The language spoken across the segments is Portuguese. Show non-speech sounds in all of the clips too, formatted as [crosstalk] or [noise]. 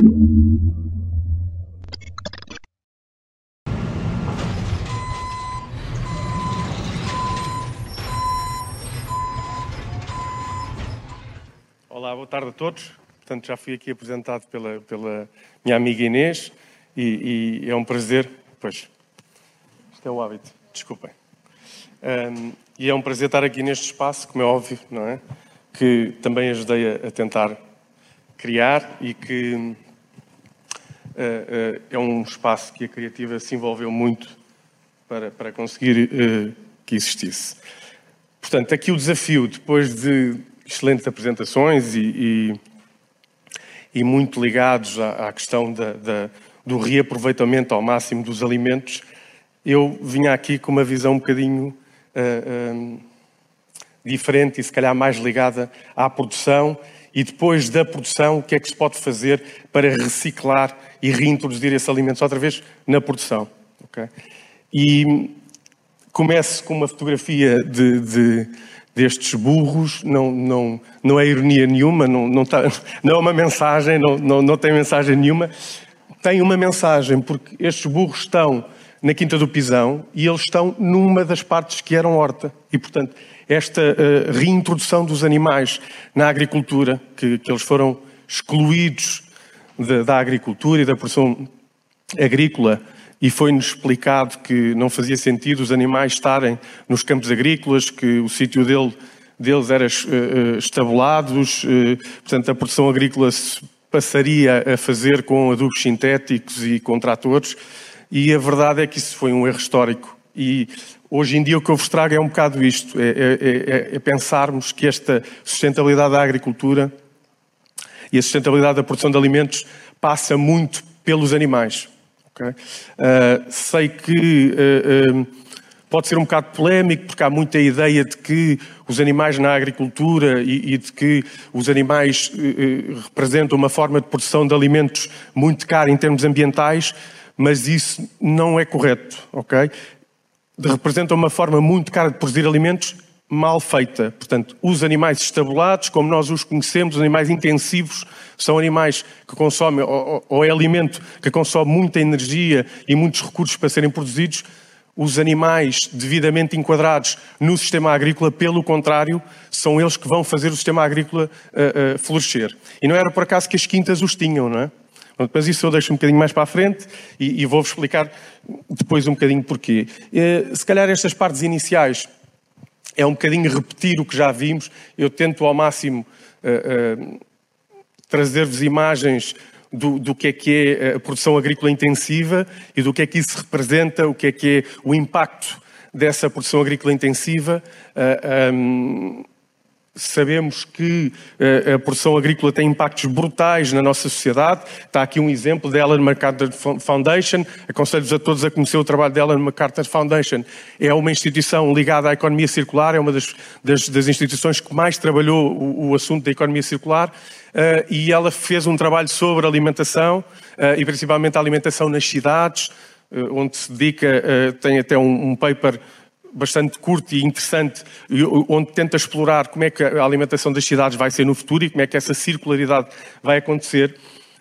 Olá, boa tarde a todos. Portanto, já fui aqui apresentado pela, pela minha amiga Inês e, e é um prazer. Pois, isto é o hábito, desculpem. Um, e é um prazer estar aqui neste espaço, como é óbvio, não é? Que também ajudei a, a tentar criar e que é um espaço que a criativa se envolveu muito para, para conseguir uh, que existisse. Portanto, aqui o desafio, depois de excelentes apresentações e, e, e muito ligados à, à questão da, da, do reaproveitamento ao máximo dos alimentos, eu vinha aqui com uma visão um bocadinho uh, diferente e se calhar mais ligada à produção e depois da produção o que é que se pode fazer para reciclar e reintroduzir esses alimentos outra vez na produção. Okay? E começo com uma fotografia de, de, destes burros, não, não, não é ironia nenhuma, não, não, tá, [laughs] não é uma mensagem, não, não, não tem mensagem nenhuma. Tem uma mensagem, porque estes burros estão na Quinta do Pisão e eles estão numa das partes que eram horta. E, portanto, esta uh, reintrodução dos animais na agricultura, que, que eles foram excluídos de, da agricultura e da produção agrícola, e foi-nos explicado que não fazia sentido os animais estarem nos campos agrícolas, que o sítio dele, deles era uh, estabulados, uh, portanto, a produção agrícola se passaria a fazer com adubos sintéticos e com tratores. E a verdade é que isso foi um erro histórico. E hoje em dia o que eu vos trago é um bocado isto: é, é, é, é pensarmos que esta sustentabilidade da agricultura e a sustentabilidade da produção de alimentos passa muito pelos animais. Okay? Uh, sei que uh, uh, pode ser um bocado polémico, porque há muita ideia de que os animais na agricultura e, e de que os animais representam uma forma de produção de alimentos muito cara em termos ambientais mas isso não é correto, ok? Representa uma forma muito cara de produzir alimentos mal feita. Portanto, os animais estabulados, como nós os conhecemos, os animais intensivos, são animais que consomem, ou, ou é alimento que consome muita energia e muitos recursos para serem produzidos. Os animais devidamente enquadrados no sistema agrícola, pelo contrário, são eles que vão fazer o sistema agrícola uh, uh, florescer. E não era por acaso que as quintas os tinham, não é? Mas isso eu deixo um bocadinho mais para a frente e, e vou-vos explicar depois um bocadinho porquê. Eh, se calhar estas partes iniciais é um bocadinho repetir o que já vimos. Eu tento ao máximo uh, uh, trazer-vos imagens do, do, que é que é a produção agrícola intensiva e do que é que isso representa, o que é que é o impacto dessa produção agrícola intensiva. Uh, um, Sabemos que uh, a produção agrícola tem impactos brutais na nossa sociedade. Está aqui um exemplo da Ellen MacArthur Foundation. Aconselho-vos a todos a conhecer o trabalho da Ellen MacArthur Foundation. É uma instituição ligada à economia circular, é uma das, das, das instituições que mais trabalhou o, o assunto da economia circular. Uh, e ela fez um trabalho sobre alimentação uh, e principalmente a alimentação nas cidades, onde se dedica, tem até um, um paper bastante curto e interessante, onde tenta explorar como é que a alimentação das cidades vai ser no futuro e como é que essa circularidade vai acontecer.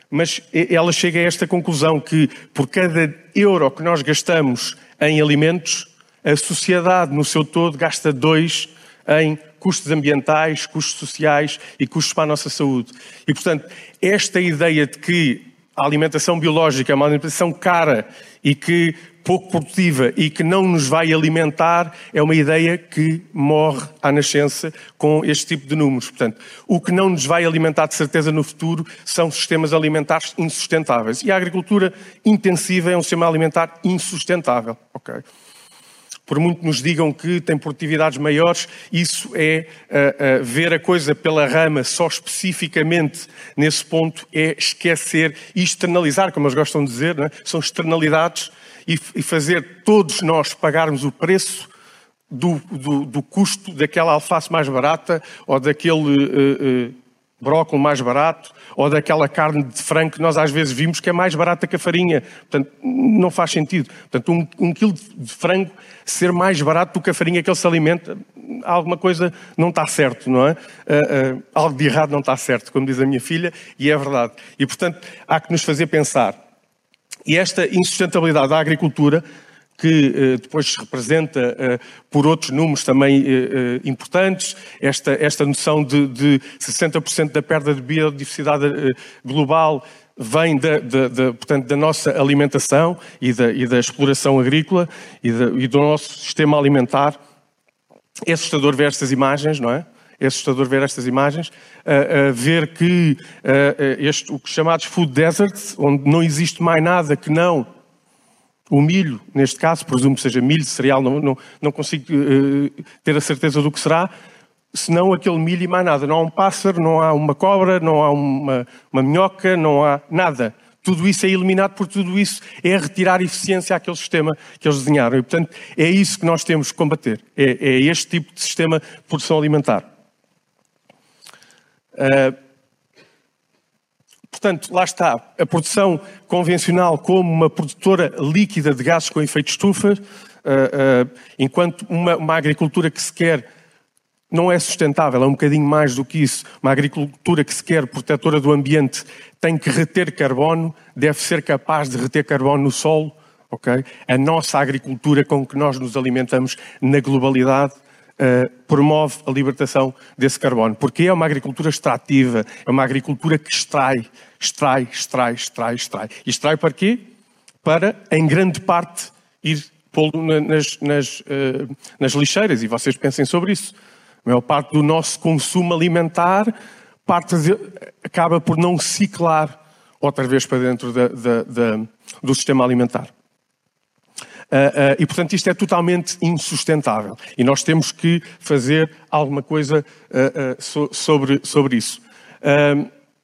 Mas ela chega a esta conclusão que por cada euro que nós gastamos em alimentos, a sociedade no seu todo gasta dois em custos ambientais, custos sociais e custos para a nossa saúde. E, portanto, esta ideia de que a alimentação biológica é uma alimentação cara e que pouco produtiva e que não nos vai alimentar é uma ideia que morre à nascença com este tipo de números. Portanto, o que não nos vai alimentar de certeza no futuro são sistemas alimentares insustentáveis. E a agricultura intensiva é um sistema alimentar insustentável. Okay? Por muito nos digam que tem produtividades maiores, isso é uh, uh, ver a coisa pela rama só especificamente nesse ponto, é esquecer e externalizar, como eles gostam de dizer, é? são externalidades e, fazer todos nós pagarmos o preço do, do, do, custo daquela alface mais barata ou daquele uh, uh, brócolis mais barato ou daquela carne de frango que nós às vezes vimos que é mais barata que a farinha. Portanto, não faz sentido. Portanto, um, um quilo de frango ser mais barato do que a farinha que ele se alimenta alguma coisa não está certo, não é? Uh, algo de errado não está certo, como diz a minha filha, e é verdade. E, portanto, há que nos fazer pensar. E esta insustentabilidade da agricultura, que uh, depois se representa por outros números também importantes, esta, esta noção de, de 60% da perda de biodiversidade global vem da, portanto, da nossa alimentação e da, e da exploração agrícola e, e, do nosso sistema alimentar. É assustador ver estas imagens, não é? É assustador ver estas imagens, uh, uh, ver que uh, este, o que chamados food deserts, onde não existe mais nada que não o milho, neste caso, presumo que seja milho, cereal, não, não, não consigo ter a certeza do que será, senão aquele milho e mais nada. Não há um pássaro, não há uma cobra, não há uma, uma minhoca, não há nada. Tudo isso é eliminado, por tudo isso é retirar eficiência àquele sistema que eles desenharam. E, portanto, é isso que nós temos que combater. É, é este tipo de sistema de produção alimentar. Uh, portanto, lá está. A produção convencional como uma produtora líquida de gases com efeito estufa, uh, enquanto uma, uma agricultura que se quer não é sustentável, é um bocadinho mais do que isso. Uma agricultura que se quer protetora do ambiente tem que reter carbono, deve ser capaz de reter carbono no solo. Okay? A nossa agricultura com que nós nos alimentamos na globalidade uh, promove a libertação desse carbono. Porque é uma agricultura extrativa, é uma agricultura que extrai, extrai, extrai, extrai, extrai. E extrai para quê? Para, em grande parte, ir pô-lo nas, nas, uh, nas lixeiras. E vocês pensem sobre isso. A maior parte do nosso consumo alimentar parte de, acaba por não ciclar outra vez para dentro da, da, da, do sistema alimentar. Uh, uh, e, portanto, isto é totalmente insustentável. E nós temos que fazer alguma coisa uh, so, sobre, sobre isso.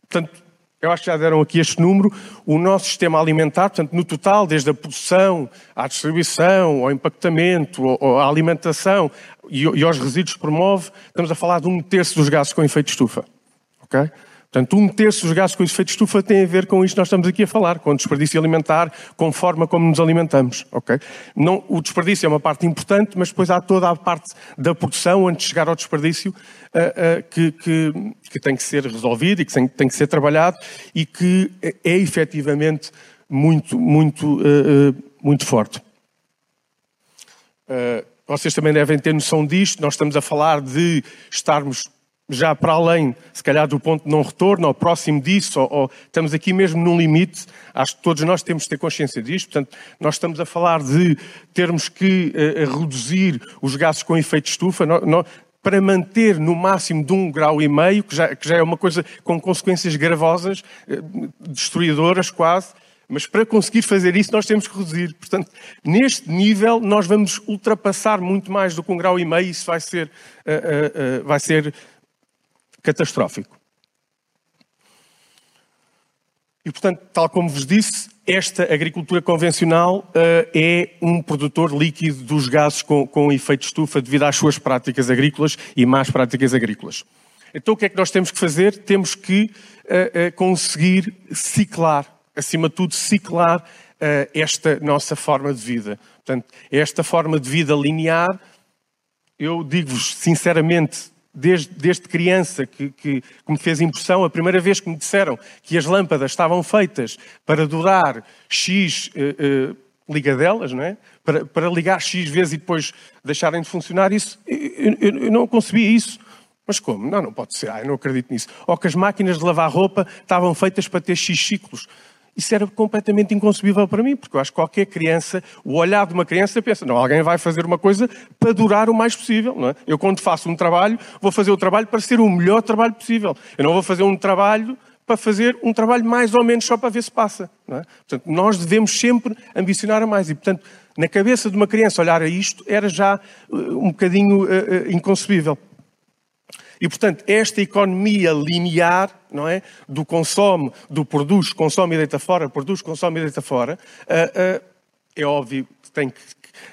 portanto, eu acho que já deram aqui este número. O nosso sistema alimentar, portanto, no total, desde a produção à distribuição, ao impactamento, à alimentação e, e aos resíduos que promove, estamos a falar de um terço dos gases com efeito de estufa. Okay? Portanto, um terço dos gases com efeito estufa tem a ver com isto que nós estamos aqui a falar, com o desperdício alimentar, com a forma como nos alimentamos. Okay? Não, o desperdício é uma parte importante, mas depois há toda a parte da produção, antes de chegar ao desperdício, uh, uh, que, que, que, tem que ser resolvido e que tem, tem, que ser trabalhado e que é efetivamente muito, muito, uh, muito forte. vocês também devem ter noção disto. Nós estamos a falar de estarmos já para além, se calhar, do ponto de não retorno, ou próximo disso, ou, ou, estamos aqui mesmo num limite. Acho que todos nós temos que ter consciência disto. Portanto, nós estamos a falar de termos que uh, reduzir os gases com efeito de estufa. para manter no máximo de um grau e meio, que já, que já é uma coisa com consequências gravosas, uh, destruidoras quase, mas para conseguir fazer isso nós temos que reduzir. Portanto, neste nível nós vamos ultrapassar muito mais do que um grau e meio, isso vai ser, uh, vai ser catastrófico. E, portanto, tal como vos disse, esta agricultura convencional uh, é um produtor líquido dos gases com, com efeito de estufa devido às suas práticas agrícolas e más práticas agrícolas. Então, o que é que nós temos que fazer? Temos que uh, uh, conseguir ciclar, acima de tudo, ciclar esta nossa forma de vida. Portanto, esta forma de vida linear, eu digo-vos sinceramente, desde, desde criança que, que, que, me fez impressão. A primeira vez que me disseram que as lâmpadas estavam feitas para durar X uh, uh, ligadelas, não é? Para, para, ligar X vezes e depois deixarem de funcionar, isso, eu, eu, eu não concebia isso. Mas como? Não, não pode ser. Ah, eu não acredito nisso. Ou que as máquinas de lavar roupa estavam feitas para ter X ciclos. Isso era completamente inconcebível para mim, porque eu acho que qualquer criança, o olhar de uma criança pensa, não, alguém vai fazer uma coisa para durar o mais possível. Não é? Eu, quando faço um trabalho, vou fazer o trabalho para ser o melhor trabalho possível. Eu não vou fazer um trabalho para fazer um trabalho mais ou menos só para ver se passa. É? Portanto, nós devemos sempre ambicionar a mais. E, portanto, na cabeça de uma criança olhar a isto era já uh, um bocadinho uh, uh, inconcebível. E, portanto, esta economia linear, não é? Do consome, do produz, consome e deita fora, produz, consome e deita fora, uh, uh, é óbvio que tem que,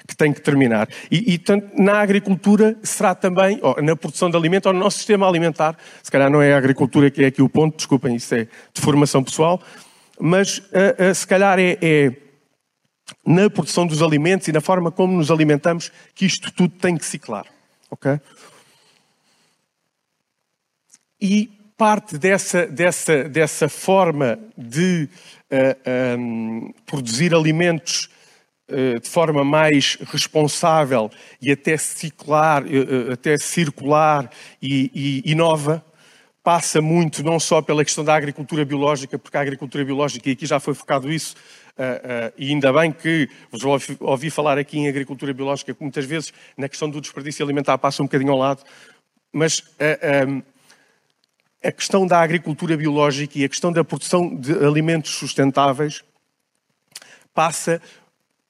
que tem que terminar. E, e tanto, na agricultura será também, na produção de alimento, ou no nosso sistema alimentar, se calhar não é a agricultura que é aqui o ponto, desculpem, isso é de formação pessoal, mas uh, se calhar é, é na produção dos alimentos e na forma como nos alimentamos que isto tudo tem que ciclar. Ok? E parte dessa, dessa, dessa forma de uh, eh, um, ehm, produzir alimentos uh, de forma mais responsável e até circular, uh, até circular e, e, nova, passa muito não só pela questão da agricultura biológica, porque a agricultura biológica, e aqui já foi focado isso, e ainda bem que vos ouvi, falar aqui em agricultura biológica, que muitas vezes na questão do desperdício alimentar passa um bocadinho ao lado, mas um, a questão da agricultura biológica e a questão da produção de alimentos sustentáveis passa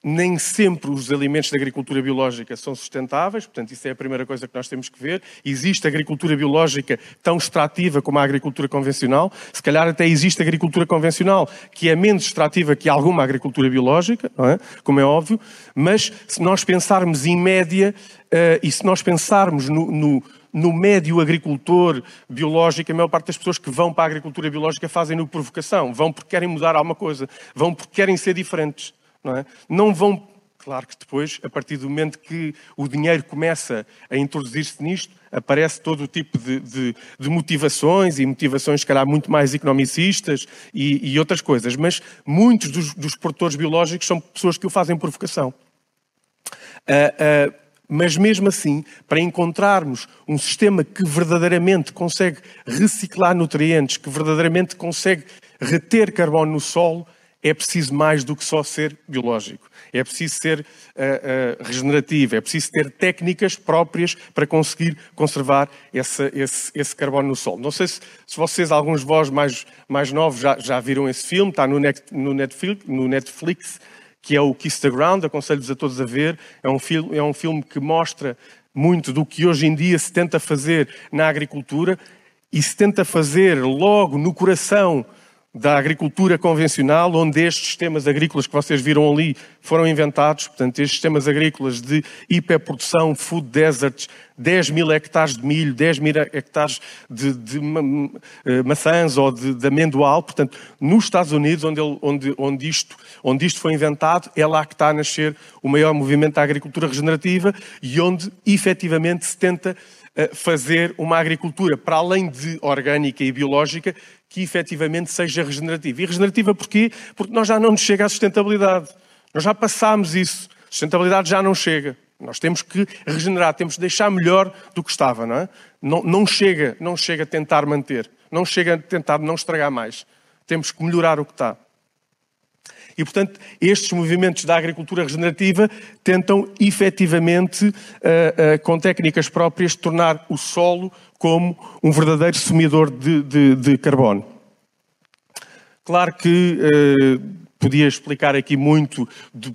nem sempre os alimentos da agricultura biológica são sustentáveis, portanto, isso é a primeira coisa que nós temos que ver. Existe agricultura biológica tão extrativa como a agricultura convencional. Se calhar até existe agricultura convencional que é menos extrativa que alguma agricultura biológica, é? como é óbvio, mas se nós pensarmos em média uh, e se nós pensarmos no no médio agricultor biológico, a maior parte das pessoas que vão para a agricultura biológica fazem-no por vocação. Vão porque querem mudar alguma coisa. Vão porque querem ser diferentes. Não, é? não vão. Claro que depois, a partir do momento que o dinheiro começa a introduzir-se nisto, aparece todo o tipo de, de, de, motivações e motivações, se calhar, muito mais economicistas e, e outras coisas. Mas muitos dos, dos, produtores biológicos são pessoas que o fazem por vocação. Uh, uh, mas mesmo assim, para encontrarmos um sistema que verdadeiramente consegue reciclar nutrientes, que verdadeiramente consegue reter carbono no solo, é preciso mais do que só ser biológico. É preciso ser uh, uh, regenerativo, é preciso ter técnicas próprias para conseguir conservar esse, esse, carbono no solo. Não sei se, se, vocês, alguns de vós mais, mais novos, já, já viram esse filme, está no, Netflix, no Netflix, que é o Kiss the Ground, aconselho-vos a todos a ver. É um, filme, é um filme que mostra muito do que hoje em dia se tenta fazer na agricultura e se tenta fazer logo no coração da agricultura convencional, onde estes sistemas agrícolas que vocês viram ali foram inventados, portanto, estes sistemas agrícolas de hiperprodução, food deserts, 10 mil hectares de milho, 10 mil hectares de, de eh, maçãs ou de, de, amendoal, portanto, nos Estados Unidos, onde, ele, onde, onde, isto, onde isto foi inventado, é lá que está a nascer o maior movimento da agricultura regenerativa e onde, efetivamente, se tenta eh, fazer uma agricultura, para além de orgânica e biológica, que efetivamente seja regenerativa. E regenerativa porquê? Porque nós já não nos chega à sustentabilidade. Nós já passámos isso. A sustentabilidade já não chega. Nós temos que regenerar, temos que deixar melhor do que estava, não é? Não, não chega, não chega a tentar manter, não chega a tentar não estragar mais. Temos que melhorar o que está. E, portanto, estes movimentos da agricultura regenerativa tentam efetivamente, uh, uh, com técnicas próprias, tornar o solo como um verdadeiro sumidor de, de, de carbono. Claro que uh, podia explicar aqui muito de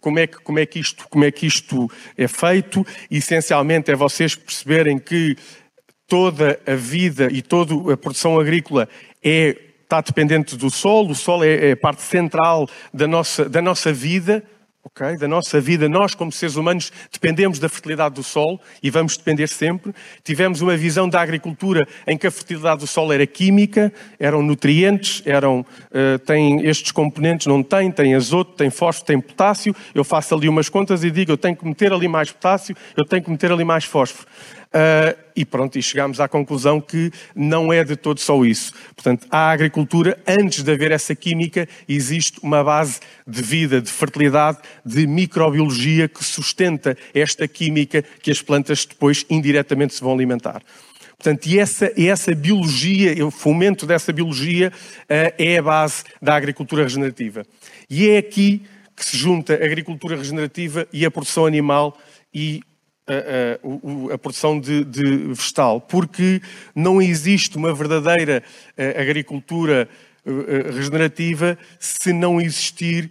como é, que, como, é que isto, como é que isto é feito. Essencialmente é vocês perceberem que toda a vida e toda a produção agrícola é, está dependente do solo. O solo é, é parte central da nossa, da nossa vida Da nossa vida, nós como seres humanos dependemos da fertilidade do solo e vamos depender sempre. Tivemos uma visão da agricultura em que a fertilidade do solo era química, eram nutrientes, eram, uh, têm estes componentes, não tem, tem azoto, tem fósforo, tem potássio. Eu faço ali umas contas e digo, eu tenho que meter ali mais potássio, eu tenho que meter ali mais fósforo. Uh, e pronto, e chegámos à conclusão que não é de todo só isso. Portanto, a agricultura, antes de haver essa química, existe uma base de vida, de fertilidade, de microbiologia que sustenta esta química que as plantas depois indiretamente se vão alimentar. Portanto, e essa, essa biologia, o fomento dessa biologia uh, é a base da agricultura regenerativa. E é aqui que se junta a agricultura regenerativa e a produção animal e a, a, a produção de, de, vegetal, porque não existe uma verdadeira eh, agricultura eh, eh, regenerativa se não existir,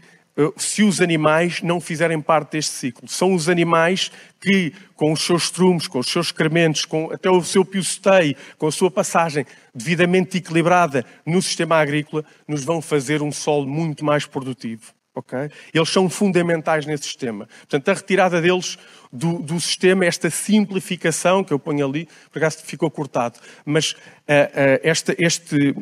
se os animais não fizerem parte deste ciclo. São os animais que, com os seus trumos, com os seus excrementos, com até o seu pioceteio, com a sua passagem devidamente equilibrada no sistema agrícola, nos vão fazer um solo muito mais produtivo. Okay? Eles são fundamentais nesse sistema. Portanto, a retirada deles do, do, sistema, esta simplificação que eu ponho ali, por acaso ficou cortado, mas uh, uh, esta, este,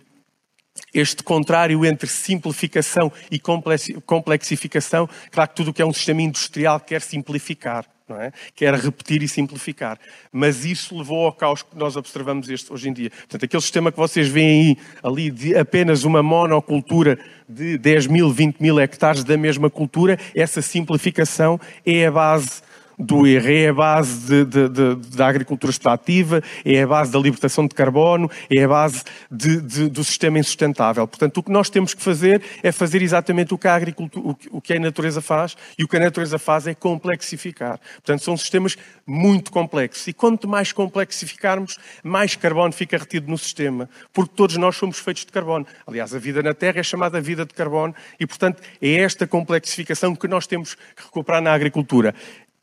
este contrário entre simplificação e complexificação, claro que tudo o que é um sistema industrial quer simplificar. Não é? Repetir e simplificar. Mas isso levou ao caos que nós observamos este, hoje em dia. Portanto, aquele sistema que vocês veem aí, ali de apenas uma monocultura de 10 mil, 20 mil hectares da mesma cultura, essa simplificação é a base do erro, é a base de, de, de, da agricultura extrativa, é a base da libertação de carbono, é a base do sistema insustentável. Portanto, o que nós temos que fazer é fazer exatamente o que a agricultura, o que a natureza faz, e o que a natureza faz é complexificar. Portanto, são sistemas muito complexos. E quanto mais complexificarmos, mais carbono fica retido no sistema, porque todos nós somos feitos de carbono. Aliás, a vida na Terra é chamada vida de carbono, e, portanto, é esta complexificação que nós temos que recuperar na agricultura.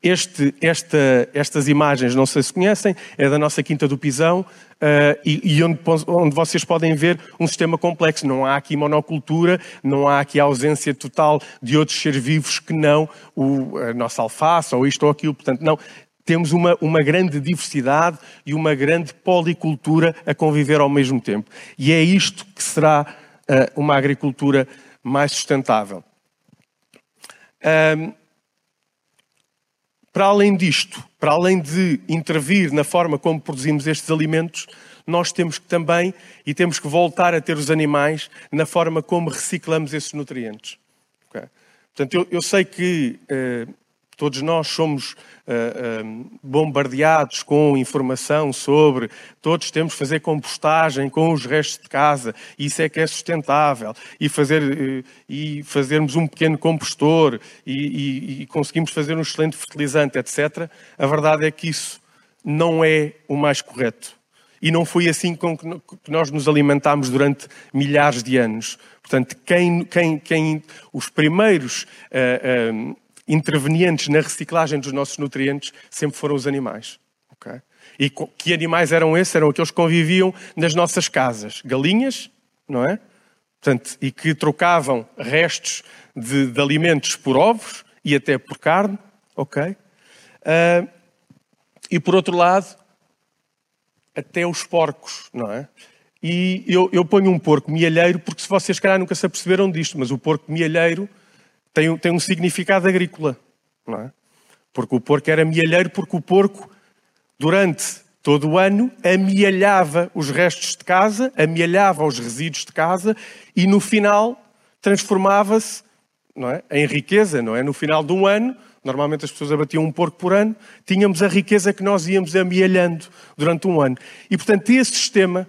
Este, esta, estas imagens, não sei se conhecem, é da nossa Quinta do Pisão uh, e, e onde, onde, vocês podem ver um sistema complexo. Não há aqui monocultura, não há aqui ausência total de outros seres vivos que não o, a nossa alface ou isto ou aquilo. Portanto, não. Temos uma, uma grande diversidade e uma grande policultura a conviver ao mesmo tempo. E é isto que será uh, uma agricultura mais sustentável. Para além disto, para além de intervir na forma como produzimos estes alimentos, nós temos que também e temos que voltar a ter os animais na forma como reciclamos esses nutrientes. Okay? Portanto, eu, eu, sei que eh, Todos nós somos uh, bombardeados com informação sobre, todos temos que fazer compostagem com os restos de casa, isso é que é sustentável, e, fazer, uh, e fazermos um pequeno compostor e, e, e conseguimos fazer um excelente fertilizante, etc. A verdade é que isso não é o mais correto. E não foi assim com que nós nos alimentámos durante milhares de anos. Portanto, quem, quem, quem os primeiros uh, uh, intervenientes na reciclagem dos nossos nutrientes sempre foram os animais. Okay? E que animais eram esses? Eram aqueles que conviviam nas nossas casas. Galinhas, não é? Portanto, e que trocavam restos de, de alimentos por ovos e até por carne. Ok? Uh, e por outro lado, até os porcos, não é? E eu, eu ponho um porco mielheiro porque se vocês, calhar, nunca se aperceberam disto, mas o porco mielheiro tem, tem um significado agrícola, não é? Porque o porco era mielheiro, porque o porco, durante todo o ano, amealhava os restos de casa, amealhava os resíduos de casa e no final transformava-se é, em riqueza, não é? No final de um ano, normalmente as pessoas abatiam um porco por ano, tínhamos a riqueza que nós íamos amealhando durante um ano. E portanto, esse sistema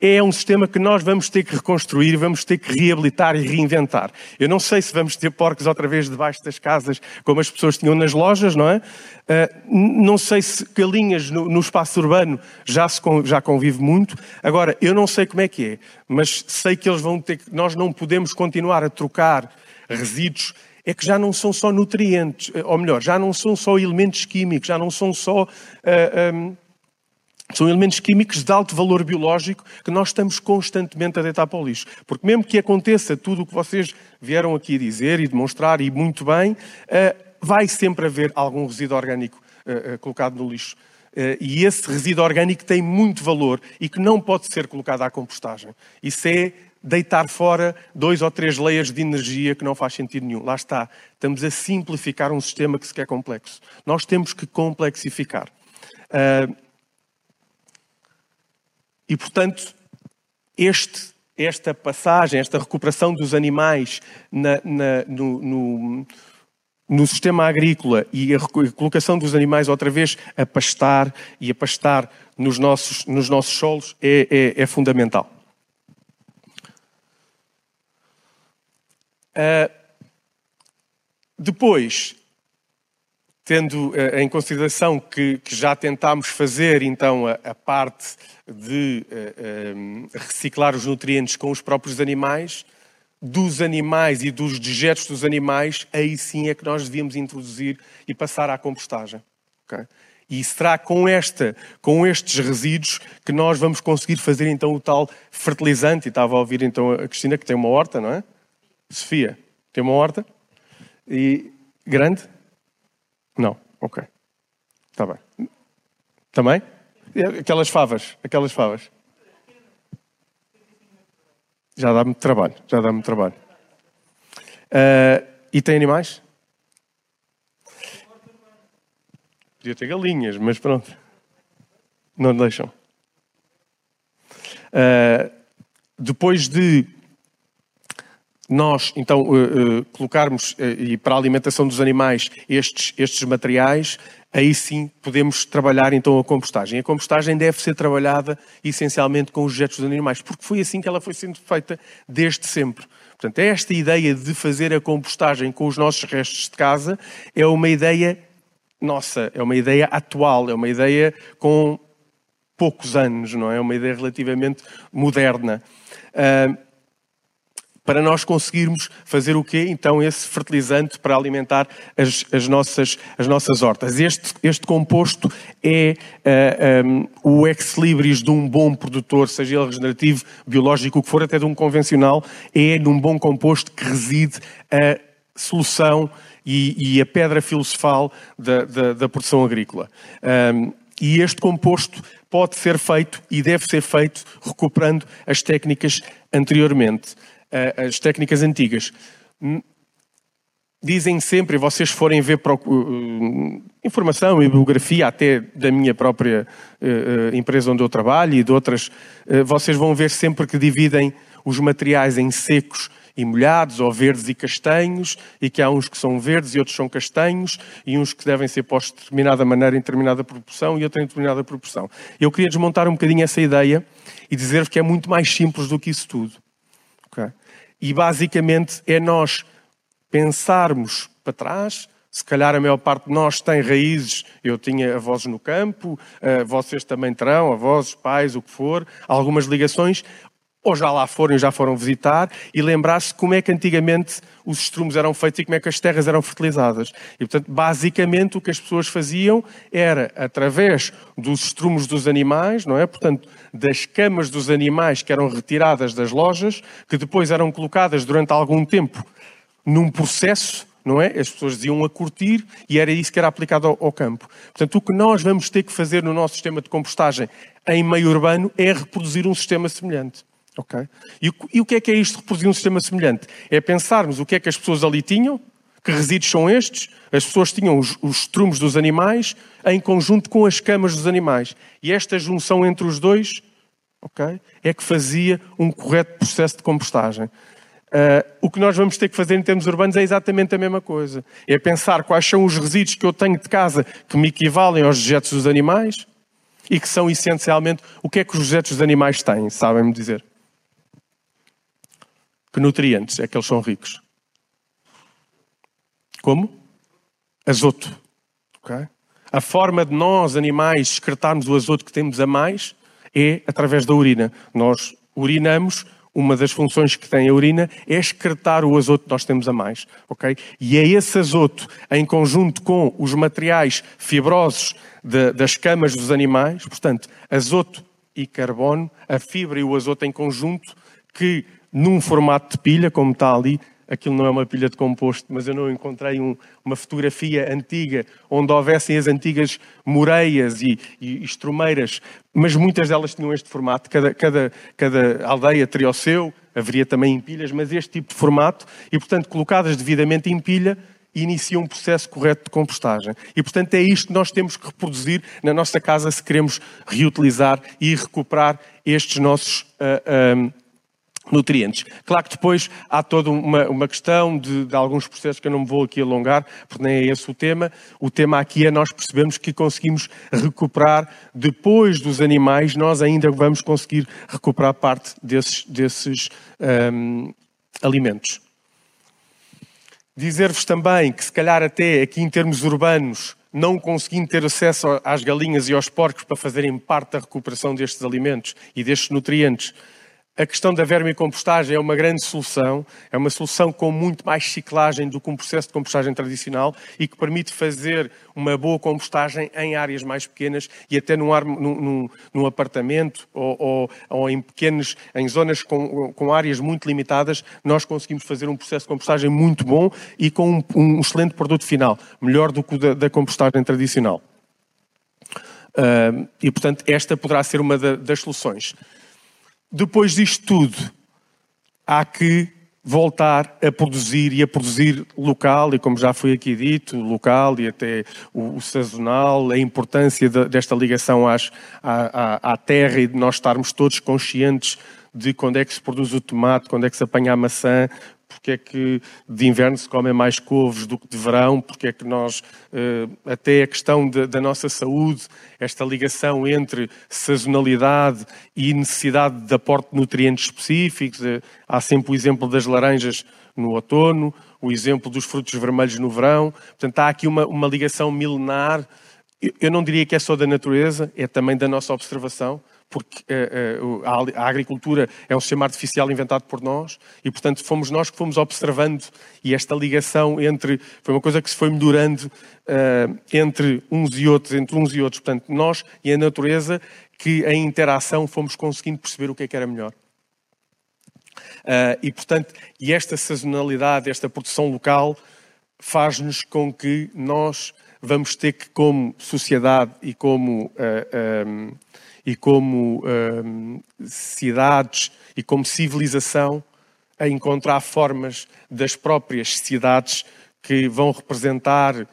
é um sistema que nós vamos ter que reconstruir, vamos ter que reabilitar e reinventar. Eu não sei se vamos ter porcos outra vez debaixo das casas, como as pessoas tinham nas lojas, não é? Uh, não sei se galinhas no, no espaço urbano já, se, já convive muito. Agora, eu não sei como é que é, mas sei que eles vão ter que. Nós não podemos continuar a trocar resíduos é que já não são só nutrientes, ou melhor, já não são só elementos químicos, já não são só uh, ah, um, são elementos químicos de alto valor biológico que nós estamos constantemente a deitar para o lixo. Porque mesmo que aconteça tudo o que vocês vieram aqui dizer e demonstrar, e muito bem, eh, vai sempre haver algum resíduo orgânico eh, eh, colocado no lixo. E esse resíduo orgânico tem muito valor e que não pode ser colocado à compostagem. Isso é deitar fora dois ou três layers de energia que não faz sentido nenhum. Lá está. Estamos a simplificar um sistema que se quer complexo. Nós temos que complexificar. Uh, e, portanto, este, esta passagem, esta recuperação dos animais na, na, no, no, no, sistema agrícola e a colocação dos animais outra vez a pastar e a pastar nos nossos, nos nossos solos é, é, é fundamental. Uh, depois, tendo eh, em consideração que, que já tentámos fazer então a, a parte de uh, reciclar os nutrientes com os próprios animais, dos animais e dos dejetos dos animais, aí sim é que nós devíamos introduzir e passar à compostagem. Okay? E será com, esta, com estes resíduos que nós vamos conseguir fazer então o tal fertilizante. E estava a ouvir então a Cristina que tem uma horta, não é? Sofia, tem uma horta? E grande? Não, ok. Está bem. Também? Aquelas favas, aquelas favas. Já dá-me trabalho, já dá-me trabalho. Uh, e tem animais? Podia ter galinhas, mas pronto. Não deixam. Uh, depois de nós, então, uh, uh, colocarmos e para a alimentação dos animais estes, estes materiais, aí sim podemos trabalhar então a compostagem. A compostagem deve ser trabalhada essencialmente com os objetos dos animais, porque foi assim que ela foi sendo feita desde sempre. Portanto, esta ideia de fazer a compostagem com os nossos restos de casa é uma ideia nossa, é uma ideia atual, é uma ideia com poucos anos, não é? É uma ideia relativamente moderna. Uh, para nós conseguirmos fazer o quê? Então, esse fertilizante para alimentar as, as nossas, as nossas hortas. Este, este composto é uh, um, o ex-libris de um bom produtor, seja ele regenerativo, biológico, o que for, até de um convencional, é num bom composto que reside a solução e, e a pedra filosofal da, da, da produção agrícola. Um, e este composto pode ser feito e deve ser feito recuperando as técnicas anteriormente, as técnicas antigas. Dizem sempre, e vocês forem ver uh, informação e biografia até da minha própria uh, empresa onde eu trabalho e de outras, vocês vão ver sempre que dividem os materiais em secos e molhados, ou verdes e castanhos, e que há uns que são verdes e outros são castanhos, e uns que devem ser postos de determinada maneira, em determinada proporção, e outros em determinada proporção. Eu queria desmontar um bocadinho essa ideia e dizer-vos que é muito mais simples do que isso tudo. Okay? E basicamente é nós pensarmos para trás, se calhar a maior parte de nós tem raízes. Eu tinha avós no campo, uh, vocês também terão, avós, pais, o que for, algumas ligações ou já lá foram já foram visitar, e lembrar-se como é que antigamente os estrumos eram feitos e como é que as terras eram fertilizadas. E, portanto, basicamente o que as pessoas faziam era, através dos estrumos dos animais, não é? Portanto, das camas dos animais que eram retiradas das lojas, que depois eram colocadas durante algum tempo num processo não é? As pessoas diziam a curtir e era isso que era aplicado ao, ao, campo. Portanto, o que nós vamos ter que fazer no nosso sistema de compostagem em meio urbano é reproduzir um sistema semelhante. Ok? E, e o que é que é isto reproduzir um sistema semelhante? É pensarmos o que é que as pessoas ali tinham, que resíduos são estes, as pessoas tinham os, os trumos dos animais em conjunto com as camas dos animais. E esta junção entre os dois okay, é que fazia um correto processo de compostagem. Uh, o que nós vamos ter que fazer em termos urbanos é exatamente a mesma coisa. É pensar quais são os resíduos que eu tenho de casa que me equivalem aos dejetos dos animais e que são essencialmente o que é que os dejetos dos animais têm, sabem-me dizer? Que nutrientes é que eles são ricos? Como? Azoto. Okay? A forma de nós, animais, excretarmos o azoto que temos a mais é através da urina. Nós urinamos, uma das funções que tem a urina é excretar o azoto que nós temos a mais. Okay? E é esse azoto, em conjunto com os materiais fibrosos de, das camas dos animais, portanto, azoto e carbono, a fibra e o azoto em conjunto, que num formato de pilha, como está ali. Aquilo não é uma pilha de composto, mas eu não encontrei um, uma fotografia antiga onde houvessem as antigas moreias e, e mas muitas delas tinham este formato. Cada, cada, cada aldeia teria o seu, haveria também em pilhas, mas este tipo de formato, e portanto, colocadas devidamente em pilha, inicia um processo correto de compostagem. E, portanto, é isto que nós temos que reproduzir na nossa casa se queremos reutilizar e recuperar estes nossos uh, uh, nutrientes. Claro que depois há toda uma, uma questão de, de, alguns processos que eu não me vou aqui alongar, porque nem é esse o tema. O tema aqui é nós percebemos que conseguimos recuperar, depois dos animais, nós ainda vamos conseguir recuperar parte desses, desses um, alimentos. Dizer-vos também que, se calhar, até aqui em termos urbanos, não conseguindo ter acesso às galinhas e aos porcos para fazerem parte da recuperação destes alimentos e destes nutrientes, a questão da vermicompostagem é uma grande solução, é uma solução com muito mais ciclagem do que um processo de compostagem tradicional e que permite fazer uma boa compostagem em áreas mais pequenas e até num, num, num apartamento ou, ou, ou, em pequenos, em zonas com, com, áreas muito limitadas, nós conseguimos fazer um processo de compostagem muito bom e com um, um excelente produto final, melhor do que o da, da compostagem tradicional. Uh, e, portanto, esta poderá ser uma da, das soluções. Depois disto tudo, há que voltar a produzir e a produzir local, e como já foi aqui dito, local e até o, o sazonal, a importância de, desta ligação às, à, à, terra e de nós estarmos todos conscientes de quando é que se produz o tomate, quando é que se apanha a maçã, porque é que de inverno se comem mais couves do que de verão, porque é que nós, eh, até a questão da nossa saúde, esta ligação entre sazonalidade e necessidade de aporte de nutrientes específicos, eh, há sempre o exemplo das laranjas no outono, o exemplo dos frutos vermelhos no verão, portanto há aqui uma, uma ligação milenar, eu não diria que é só da natureza, é também da nossa observação, porque uh, uh, a, agricultura é um sistema artificial inventado por nós e, portanto, fomos nós que fomos observando e esta ligação entre, foi uma coisa que se foi melhorando uh, entre uns e outros, entre uns e outros, portanto, nós e a natureza, que em interação fomos conseguindo perceber o que é que era melhor. e, portanto, e esta sazonalidade, esta produção local, faz-nos com que nós vamos ter que, como sociedade e como um, e como hum, cidades e como civilização a encontrar formas das próprias cidades que vão representar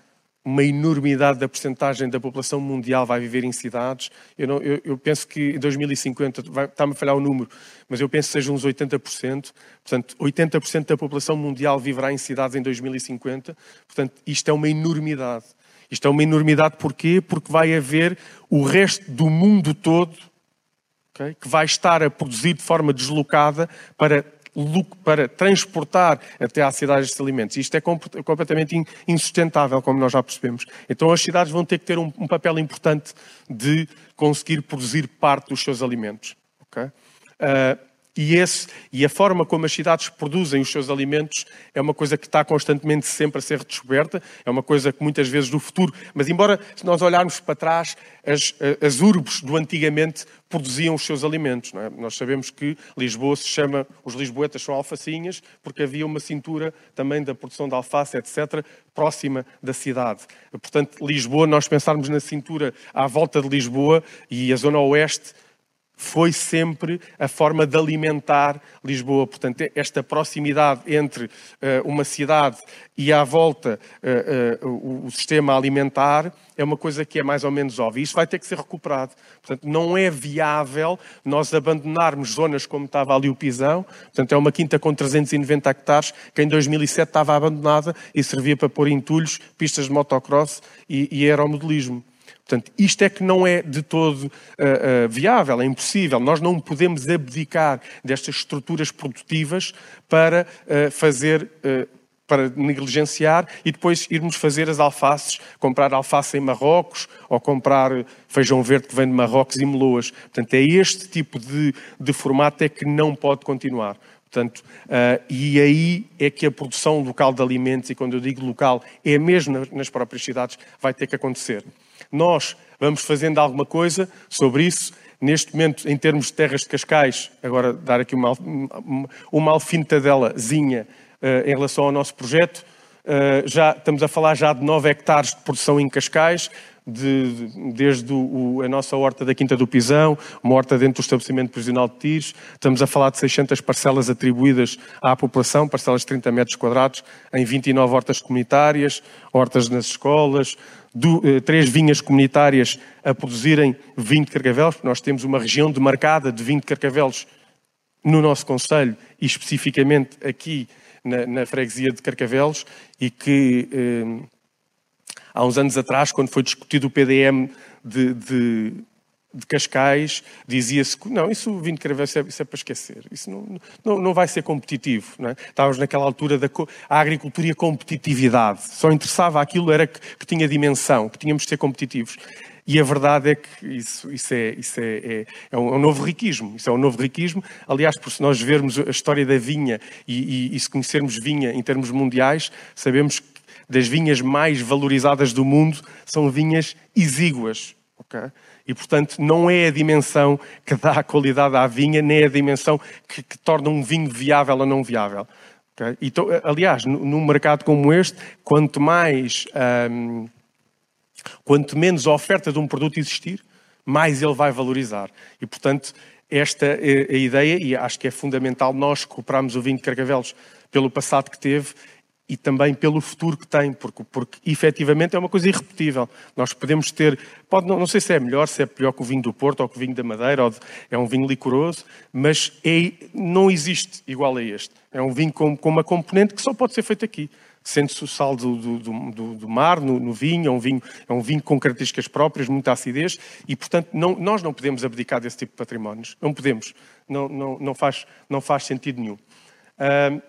uma enormidade da percentagem da população mundial vai viver em cidades. Eu, não, eu, eu penso que em 2050, está-me a falhar o número, mas eu penso que sejam uns 80%. Portanto, 80% da população mundial viverá em cidades em 2050. Portanto, isto é uma enormidade. Isto é uma enormidade porquê? Porque vai haver o resto do mundo todo okay, que vai estar a produzir de forma deslocada para, para transportar até à cidade estes alimentos. Isto é completamente insustentável, como nós já percebemos. Então as cidades vão ter que ter um, um papel importante de conseguir produzir parte dos seus alimentos. Okay? Uh, e, esse, e a forma como as cidades produzem os seus alimentos é uma coisa que está constantemente sempre a ser redescoberta, é uma coisa que muitas vezes do futuro, mas embora se nós olharmos para trás, as, as urbes do antigamente produziam os seus alimentos. É? Nós sabemos que Lisboa se chama, os lisboetas são alfacinhas, porque havia uma cintura também da produção de alface, etc., próxima da cidade. Portanto, Lisboa, nós pensarmos na cintura à volta de Lisboa e a zona oeste, foi sempre a forma de alimentar Lisboa. Portanto, esta proximidade entre uh, uma cidade e à volta uh, uh, o, sistema alimentar é uma coisa que é mais ou menos óbvia. Isto vai ter que ser recuperado. Portanto, não é viável nós abandonarmos zonas como estava ali o Pisão. Portanto, é uma quinta com 390 hectares que em 2007 estava abandonada e servia para pôr entulhos, pistas de motocross e, e aeromodelismo. Portanto, isto é que não é de todo uh, uh, viável, é impossível. Nós não podemos abdicar destas estruturas produtivas para uh, fazer, para negligenciar e depois irmos fazer as alfaces, comprar alface em Marrocos ou comprar feijão verde que vem de Marrocos e meloas. Portanto, é este tipo de, de formato é que não pode continuar. Portanto, uh, e aí é que a produção local de alimentos, e quando eu digo local, é mesmo nas próprias cidades, vai ter que acontecer. Nós vamos fazendo alguma coisa sobre isso. Neste momento, em termos de terras de Cascais, agora dar aqui uma, uma alfinetadelazinha uh, em relação ao nosso projeto, uh, já estamos a falar já de 9 hectares de produção em Cascais, de, desde o, a nossa horta da Quinta do Pisão, uma horta dentro do estabelecimento provisional de tiros. Estamos a falar de 600 parcelas atribuídas à população, parcelas de 30 metros quadrados, em 29 hortas comunitárias, hortas nas escolas, do, eh, três vinhas comunitárias a produzirem vinho de carcavelos, porque nós temos uma região demarcada de vinho de carcavelos no nosso Conselho e especificamente aqui na, na freguesia de Carcavelos e que eh, há uns anos atrás, quando foi discutido o PDM de, de, de Cascais, dizia-se que não, isso o vinho de Caravel isso é, isso é, para esquecer, isso não, não, não vai ser competitivo. Não é? Estávamos naquela altura da a agricultura e a competitividade. Só interessava aquilo era que, que tinha dimensão, que tínhamos de ser competitivos. E a verdade é que isso, isso, é, isso é, é, é, um, é, um, novo riquismo. Isso é um novo riquismo. Aliás, por se nós vermos a história da vinha e, e, e se conhecermos vinha em termos mundiais, sabemos que das vinhas mais valorizadas do mundo são vinhas exíguas. Okay? E, portanto, não é a dimensão que dá a qualidade à vinha, nem é a dimensão que, que torna um vinho viável ou não viável. Okay? Então, aliás, num mercado como este, quanto mais. Hum, quanto menos a oferta de um produto existir, mais ele vai valorizar. E, portanto, esta é a ideia, e acho que é fundamental nós cooperarmos o vinho de Carcavelos pelo passado que teve e também pelo futuro que tem, porque, porque efetivamente é uma coisa irrepetível. Nós podemos ter, pode, não, não sei se é melhor, se é pior que o vinho do Porto ou que o vinho da Madeira, de, é um vinho licoroso, mas é, não existe igual a este. É um vinho com, com uma componente que só pode ser feito aqui. Sente-se o sal do, do, do, do mar no, no, vinho, é um vinho, é um vinho com características próprias, muita acidez, e portanto não, nós não podemos abdicar desse tipo de patrimónios. Não podemos. Não, não, não, faz, não faz sentido nenhum. Uh,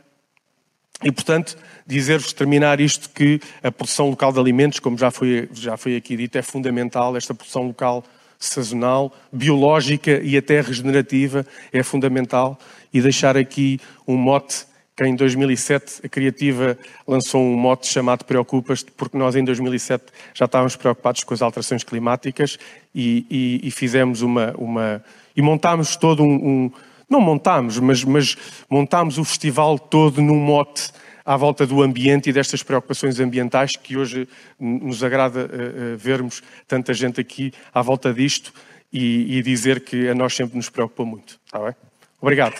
e, portanto, dizer-vos, terminar isto, que a produção local de alimentos, como já foi, já foi aqui dito, é fundamental. Esta produção local sazonal, biológica e até regenerativa é fundamental. E deixar aqui um mote que em 2007 a Criativa lançou um mote chamado Preocupas-te, porque nós em 2007 já estávamos preocupados com as alterações climáticas e, e, e fizemos uma, uma... e montámos todo um, um não montámos, mas, mas montámos o festival todo num mote à volta do ambiente e destas preocupações ambientais que hoje nos agrada uh, uh, vermos tanta gente aqui à volta disto e, e, dizer que a nós sempre nos preocupa muito. Está bem? Obrigado.